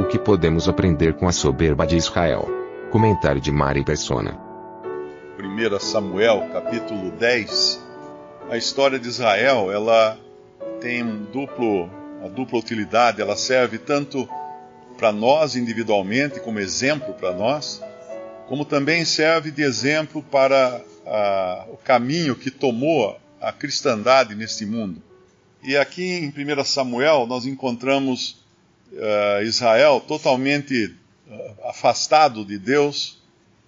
O que podemos aprender com a soberba de Israel? Comentário de Mari Persona. 1 Samuel, capítulo 10, a história de Israel, ela tem um duplo, uma dupla utilidade, ela serve tanto para nós individualmente, como exemplo para nós, como também serve de exemplo para a, o caminho que tomou a cristandade neste mundo. E aqui em 1 Samuel nós encontramos uh, Israel totalmente uh, afastado de Deus.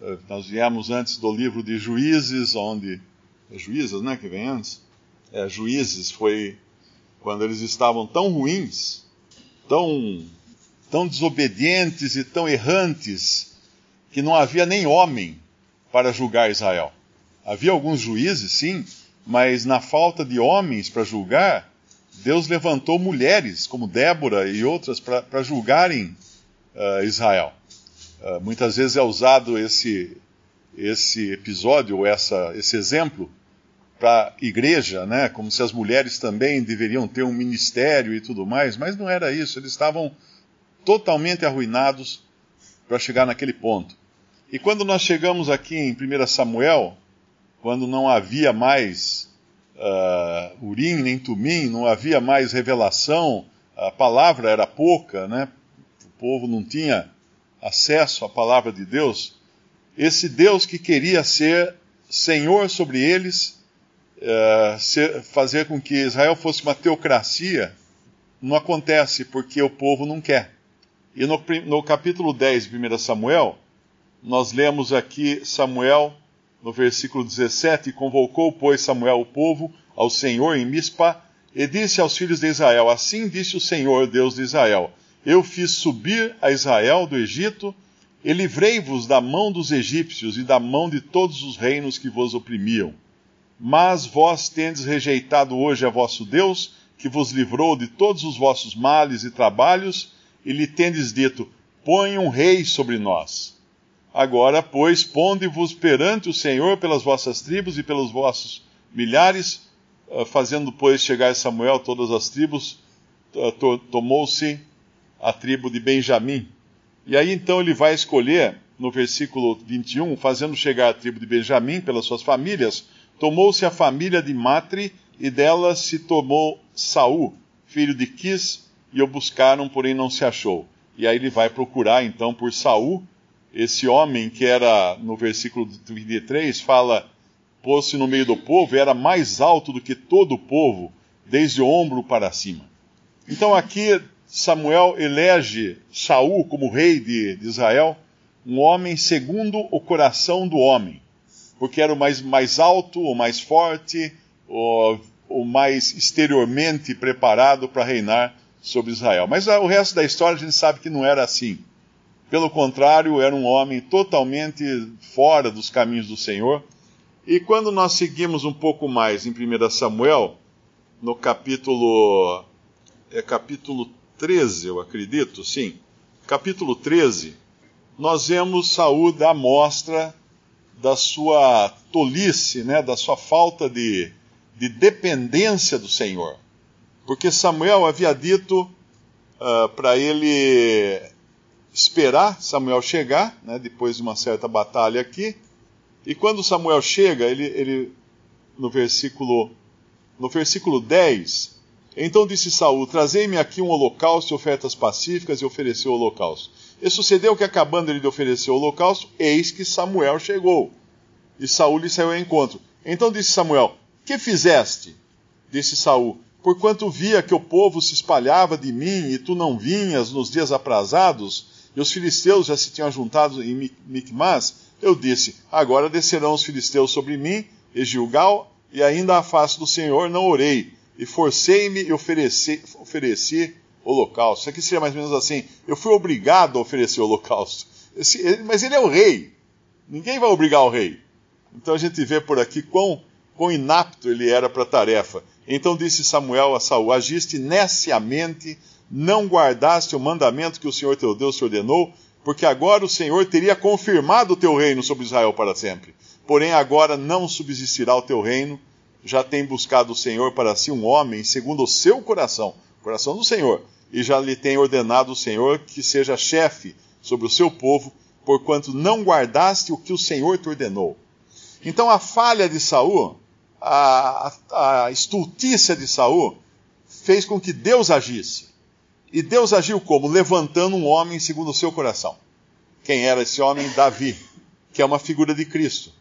Uh, nós viemos antes do livro de Juízes, onde. É Juízes, né? Que vem antes? É, Juízes foi quando eles estavam tão ruins, tão, tão desobedientes e tão errantes, que não havia nem homem para julgar Israel. Havia alguns juízes, sim, mas na falta de homens para julgar, Deus levantou mulheres, como Débora e outras, para julgarem uh, Israel. Uh, muitas vezes é usado esse, esse episódio, ou essa, esse exemplo, para a igreja, né? como se as mulheres também deveriam ter um ministério e tudo mais, mas não era isso, eles estavam totalmente arruinados para chegar naquele ponto. E quando nós chegamos aqui em 1 Samuel, quando não havia mais uh, Urim nem Tumim, não havia mais revelação, a palavra era pouca, né? o povo não tinha acesso à palavra de Deus, esse Deus que queria ser Senhor sobre eles, ser, fazer com que Israel fosse uma teocracia, não acontece porque o povo não quer. E no, no capítulo 10 de 1 Samuel, nós lemos aqui Samuel no versículo 17: Convocou, pois, Samuel o povo ao Senhor em Mispa, e disse aos filhos de Israel: Assim disse o Senhor, Deus de Israel: Eu fiz subir a Israel do Egito, e livrei-vos da mão dos egípcios e da mão de todos os reinos que vos oprimiam. Mas vós tendes rejeitado hoje a vosso Deus, que vos livrou de todos os vossos males e trabalhos, e lhe tendes dito: Põe um rei sobre nós. Agora, pois, ponde-vos perante o Senhor pelas vossas tribos e pelos vossos milhares, ah, fazendo, pois, chegar Samuel todas as tribos, ah, tomou-se a tribo de Benjamim. E aí então ele vai escolher, no versículo 21, fazendo chegar a tribo de Benjamim pelas suas famílias, tomou-se a família de Matre, e dela se tomou Saul, filho de Quis, e o buscaram, porém não se achou. E aí ele vai procurar então por Saul, esse homem que era, no versículo 23, fala, pôs-se no meio do povo, era mais alto do que todo o povo, desde o ombro para cima. Então aqui Samuel elege Saul como rei de, de Israel, um homem segundo o coração do homem, porque era o mais, mais alto, o mais forte, o, o mais exteriormente preparado para reinar sobre Israel. Mas o resto da história a gente sabe que não era assim. Pelo contrário, era um homem totalmente fora dos caminhos do Senhor. E quando nós seguimos um pouco mais em 1 Samuel, no capítulo. É capítulo 13, eu acredito, sim. Capítulo 13, nós vemos Saul dar mostra da sua tolice, né, da sua falta de, de dependência do Senhor. Porque Samuel havia dito uh, para ele esperar Samuel chegar, né, depois de uma certa batalha aqui. E quando Samuel chega, ele, ele no versículo no versículo 10, então disse Saul: Trazei-me aqui um holocausto e ofertas pacíficas, e ofereceu o holocausto. E sucedeu que, acabando ele de oferecer o holocausto, eis que Samuel chegou. E Saul lhe saiu ao encontro. Então disse Samuel: Que fizeste? Disse Saul: Porquanto via que o povo se espalhava de mim, e tu não vinhas nos dias aprazados, e os filisteus já se tinham juntado em Micmas, eu disse: Agora descerão os filisteus sobre mim, e Gilgal, e ainda a face do Senhor não orei. e forcei-me e ofereci, ofereci holocausto. Isso aqui seria mais ou menos assim: eu fui obrigado a oferecer holocausto. Esse, mas ele é o rei. Ninguém vai obrigar o rei. Então a gente vê por aqui quão, quão inapto ele era para a tarefa. Então disse Samuel a Saul: Agiste neciamente, não guardaste o mandamento que o Senhor teu Deus te ordenou, porque agora o Senhor teria confirmado o teu reino sobre Israel para sempre. Porém, agora não subsistirá o teu reino, já tem buscado o Senhor para si um homem segundo o seu coração, coração do Senhor, e já lhe tem ordenado o Senhor que seja chefe sobre o seu povo, porquanto não guardaste o que o Senhor te ordenou. Então a falha de Saul, a, a, a estultícia de Saul, fez com que Deus agisse. E Deus agiu como? Levantando um homem segundo o seu coração. Quem era esse homem? Davi, que é uma figura de Cristo.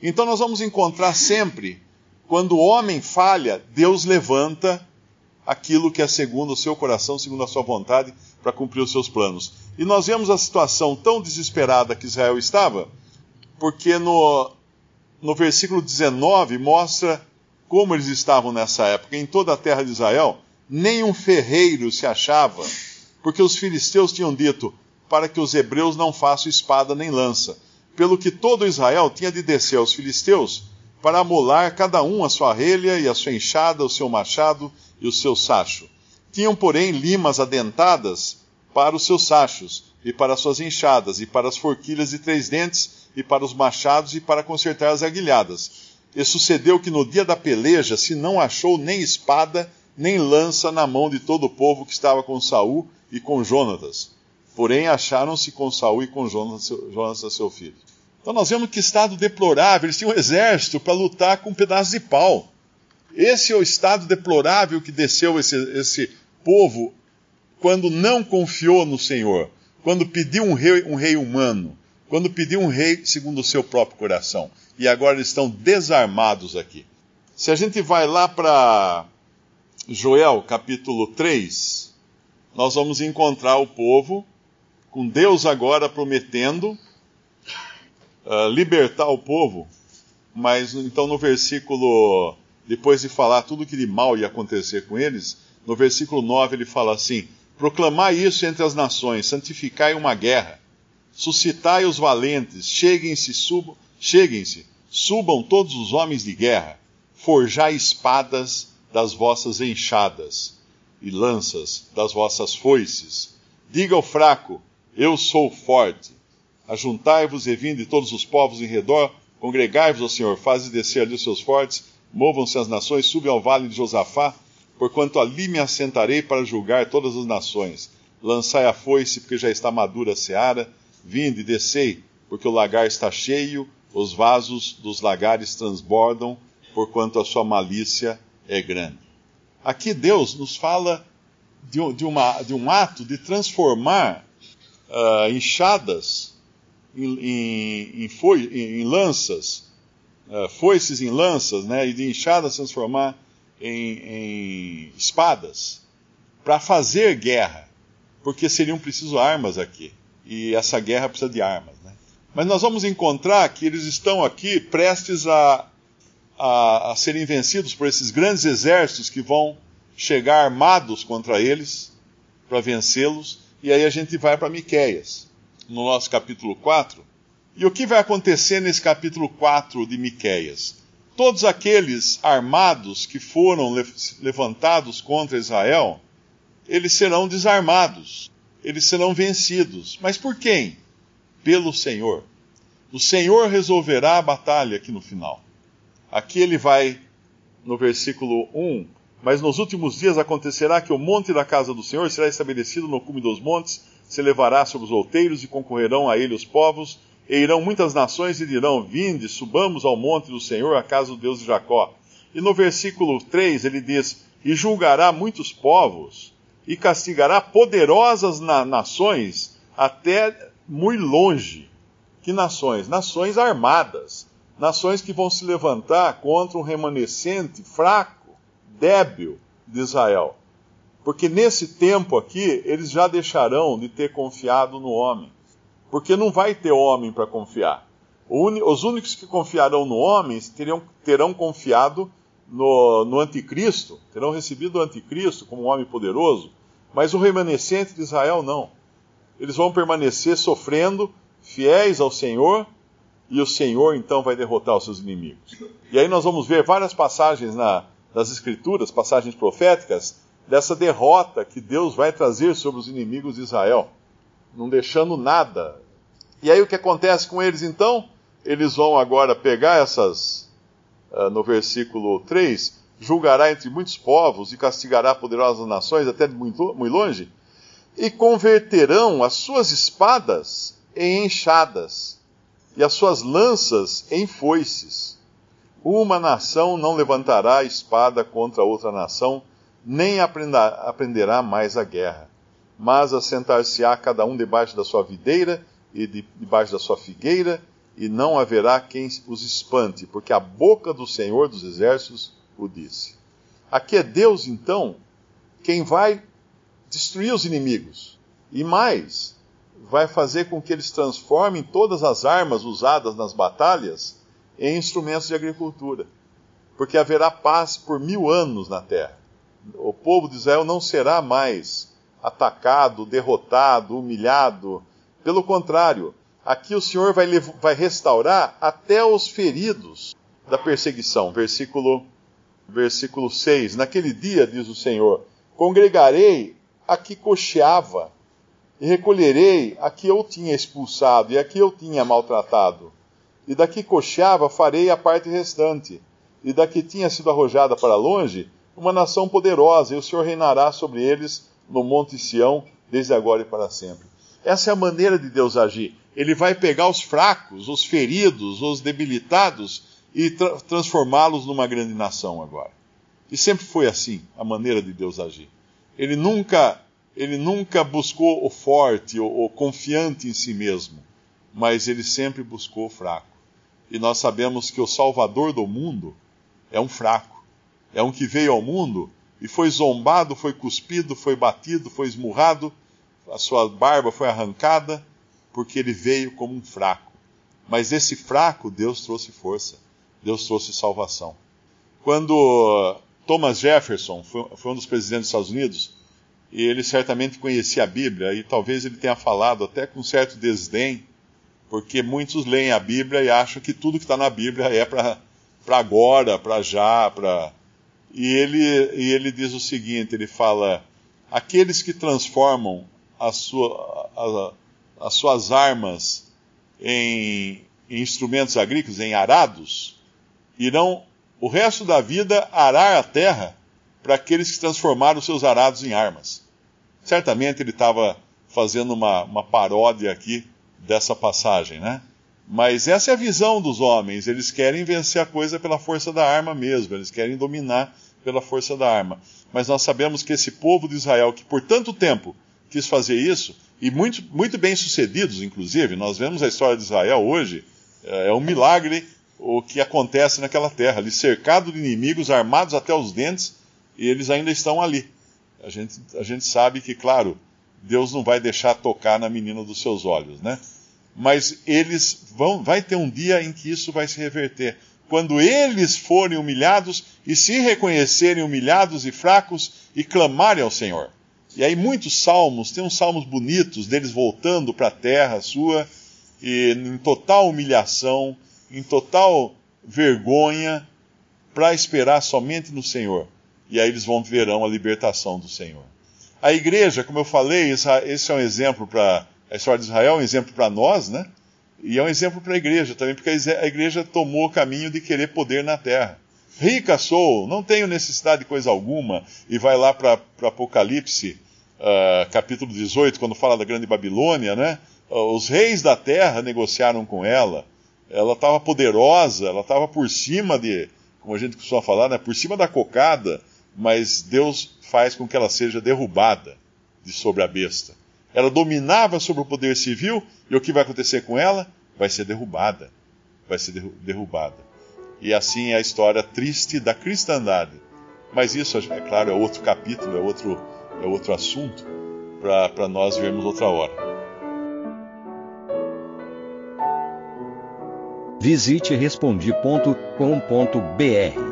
Então nós vamos encontrar sempre, quando o homem falha, Deus levanta aquilo que é segundo o seu coração, segundo a sua vontade, para cumprir os seus planos. E nós vemos a situação tão desesperada que Israel estava, porque no, no versículo 19 mostra como eles estavam nessa época. Em toda a terra de Israel, nenhum ferreiro se achava, porque os filisteus tinham dito para que os hebreus não façam espada nem lança. Pelo que todo Israel tinha de descer aos filisteus para amolar cada um a sua relha e a sua enxada, o seu machado e o seu sacho. Tinham, porém, limas adentadas para os seus sachos, e para as suas enxadas, e para as forquilhas de três dentes, e para os machados, e para consertar as aguilhadas. E sucedeu que no dia da peleja se não achou nem espada, nem lança na mão de todo o povo que estava com Saul e com Jonatas. Porém, acharam-se com Saul e com Jonatas, seu filho. Então nós vemos que estado deplorável, eles tinham um exército para lutar com um pedaço de pau. Esse é o estado deplorável que desceu esse, esse povo quando não confiou no Senhor, quando pediu um rei, um rei humano, quando pediu um rei segundo o seu próprio coração. E agora eles estão desarmados aqui. Se a gente vai lá para Joel capítulo 3, nós vamos encontrar o povo com Deus agora prometendo uh, libertar o povo, mas então no versículo, depois de falar tudo que de mal ia acontecer com eles, no versículo 9 ele fala assim: Proclamai isso entre as nações, santificai uma guerra, suscitai os valentes, cheguem-se, subam, cheguem-se, subam todos os homens de guerra, forjai espadas das vossas enxadas e lanças das vossas foices. Diga ao fraco: Eu sou forte. Ajuntai-vos e vinde todos os povos em redor, congregai-vos ao Senhor, faze descer ali os seus fortes, movam-se as nações, subam ao vale de Josafá, porquanto ali me assentarei para julgar todas as nações. Lançai a foice, porque já está madura a seara, vinde, descei, porque o lagar está cheio, os vasos dos lagares transbordam, porquanto a sua malícia é grande. Aqui Deus nos fala de, de, uma, de um ato de transformar uh, enxadas em, em, em, foi, em lanças, uh, foices em lanças, né, e de enxadas transformar em, em espadas, para fazer guerra, porque seriam preciso armas aqui, e essa guerra precisa de armas. Né? Mas nós vamos encontrar que eles estão aqui prestes a, a, a serem vencidos por esses grandes exércitos que vão chegar armados contra eles para vencê-los, e aí a gente vai para Miqueias no nosso capítulo 4. E o que vai acontecer nesse capítulo 4 de Miqueias? Todos aqueles armados que foram levantados contra Israel, eles serão desarmados, eles serão vencidos. Mas por quem? Pelo Senhor. O Senhor resolverá a batalha aqui no final. Aqui ele vai, no versículo 1, mas nos últimos dias acontecerá que o monte da casa do Senhor será estabelecido no cume dos montes, se levará sobre os outeiros e concorrerão a ele os povos, e irão muitas nações e dirão: Vinde, subamos ao monte do Senhor, a casa do Deus de Jacó. E no versículo 3 ele diz: E julgará muitos povos, e castigará poderosas na nações, até muito longe. Que nações? Nações armadas, nações que vão se levantar contra um remanescente fraco, débil de Israel. Porque nesse tempo aqui, eles já deixarão de ter confiado no homem. Porque não vai ter homem para confiar. Os únicos que confiarão no homem terão, terão confiado no, no anticristo, terão recebido o anticristo como um homem poderoso, mas o remanescente de Israel não. Eles vão permanecer sofrendo, fiéis ao Senhor, e o Senhor então vai derrotar os seus inimigos. E aí nós vamos ver várias passagens na, nas Escrituras, passagens proféticas, dessa derrota que Deus vai trazer sobre os inimigos de Israel, não deixando nada. E aí o que acontece com eles então? Eles vão agora pegar essas, uh, no versículo 3, julgará entre muitos povos e castigará poderosas nações até muito, muito longe, e converterão as suas espadas em enxadas e as suas lanças em foices. Uma nação não levantará espada contra outra nação, nem aprenderá mais a guerra, mas assentar-se-á cada um debaixo da sua videira e debaixo da sua figueira, e não haverá quem os espante, porque a boca do Senhor dos Exércitos o disse. Aqui é Deus, então, quem vai destruir os inimigos. E mais, vai fazer com que eles transformem todas as armas usadas nas batalhas em instrumentos de agricultura. Porque haverá paz por mil anos na terra. O povo de Israel não será mais atacado, derrotado, humilhado. Pelo contrário, aqui o Senhor vai, vai restaurar até os feridos da perseguição. Versículo, versículo 6. Naquele dia, diz o Senhor, congregarei a que cocheava, e recolherei a que eu tinha expulsado e a que eu tinha maltratado. E da que cocheava farei a parte restante, e da que tinha sido arrojada para longe, uma nação poderosa, e o Senhor reinará sobre eles no Monte Sião, desde agora e para sempre. Essa é a maneira de Deus agir. Ele vai pegar os fracos, os feridos, os debilitados e tra transformá-los numa grande nação agora. E sempre foi assim a maneira de Deus agir. Ele nunca, ele nunca buscou o forte, o, o confiante em si mesmo, mas ele sempre buscou o fraco. E nós sabemos que o Salvador do mundo é um fraco, é um que veio ao mundo e foi zombado, foi cuspido, foi batido, foi esmurrado, a sua barba foi arrancada, porque ele veio como um fraco. Mas esse fraco, Deus trouxe força, Deus trouxe salvação. Quando Thomas Jefferson foi, foi um dos presidentes dos Estados Unidos, e ele certamente conhecia a Bíblia, e talvez ele tenha falado até com certo desdém, porque muitos leem a Bíblia e acham que tudo que está na Bíblia é para agora, para já, para. E ele, e ele diz o seguinte: ele fala, aqueles que transformam a sua, a, as suas armas em, em instrumentos agrícolas, em arados, irão o resto da vida arar a terra para aqueles que transformaram seus arados em armas. Certamente ele estava fazendo uma, uma paródia aqui dessa passagem, né? Mas essa é a visão dos homens. Eles querem vencer a coisa pela força da arma mesmo. Eles querem dominar pela força da arma. Mas nós sabemos que esse povo de Israel, que por tanto tempo quis fazer isso, e muito, muito bem sucedidos, inclusive, nós vemos a história de Israel hoje, é, é um milagre o que acontece naquela terra, ali cercado de inimigos, armados até os dentes, e eles ainda estão ali. A gente, a gente sabe que, claro, Deus não vai deixar tocar na menina dos seus olhos, né? Mas eles vão, vai ter um dia em que isso vai se reverter. Quando eles forem humilhados e se reconhecerem humilhados e fracos e clamarem ao Senhor. E aí muitos salmos, tem uns salmos bonitos deles voltando para a terra sua e em total humilhação, em total vergonha para esperar somente no Senhor. E aí eles vão verão a libertação do Senhor. A igreja, como eu falei, esse é um exemplo para a história de Israel, é um exemplo para nós, né? E é um exemplo para a igreja também, porque a igreja tomou o caminho de querer poder na terra. Rica sou, não tenho necessidade de coisa alguma, e vai lá para Apocalipse, uh, capítulo 18, quando fala da grande Babilônia, né? Uh, os reis da terra negociaram com ela, ela estava poderosa, ela estava por cima de, como a gente costuma falar, né, por cima da cocada, mas Deus faz com que ela seja derrubada de sobre a besta. Ela dominava sobre o poder civil, e o que vai acontecer com ela? Vai ser derrubada. Vai ser derrubada. E assim é a história triste da cristandade. Mas isso, é claro, é outro capítulo, é outro, é outro assunto para nós vermos outra hora. Visite respondi.com.br.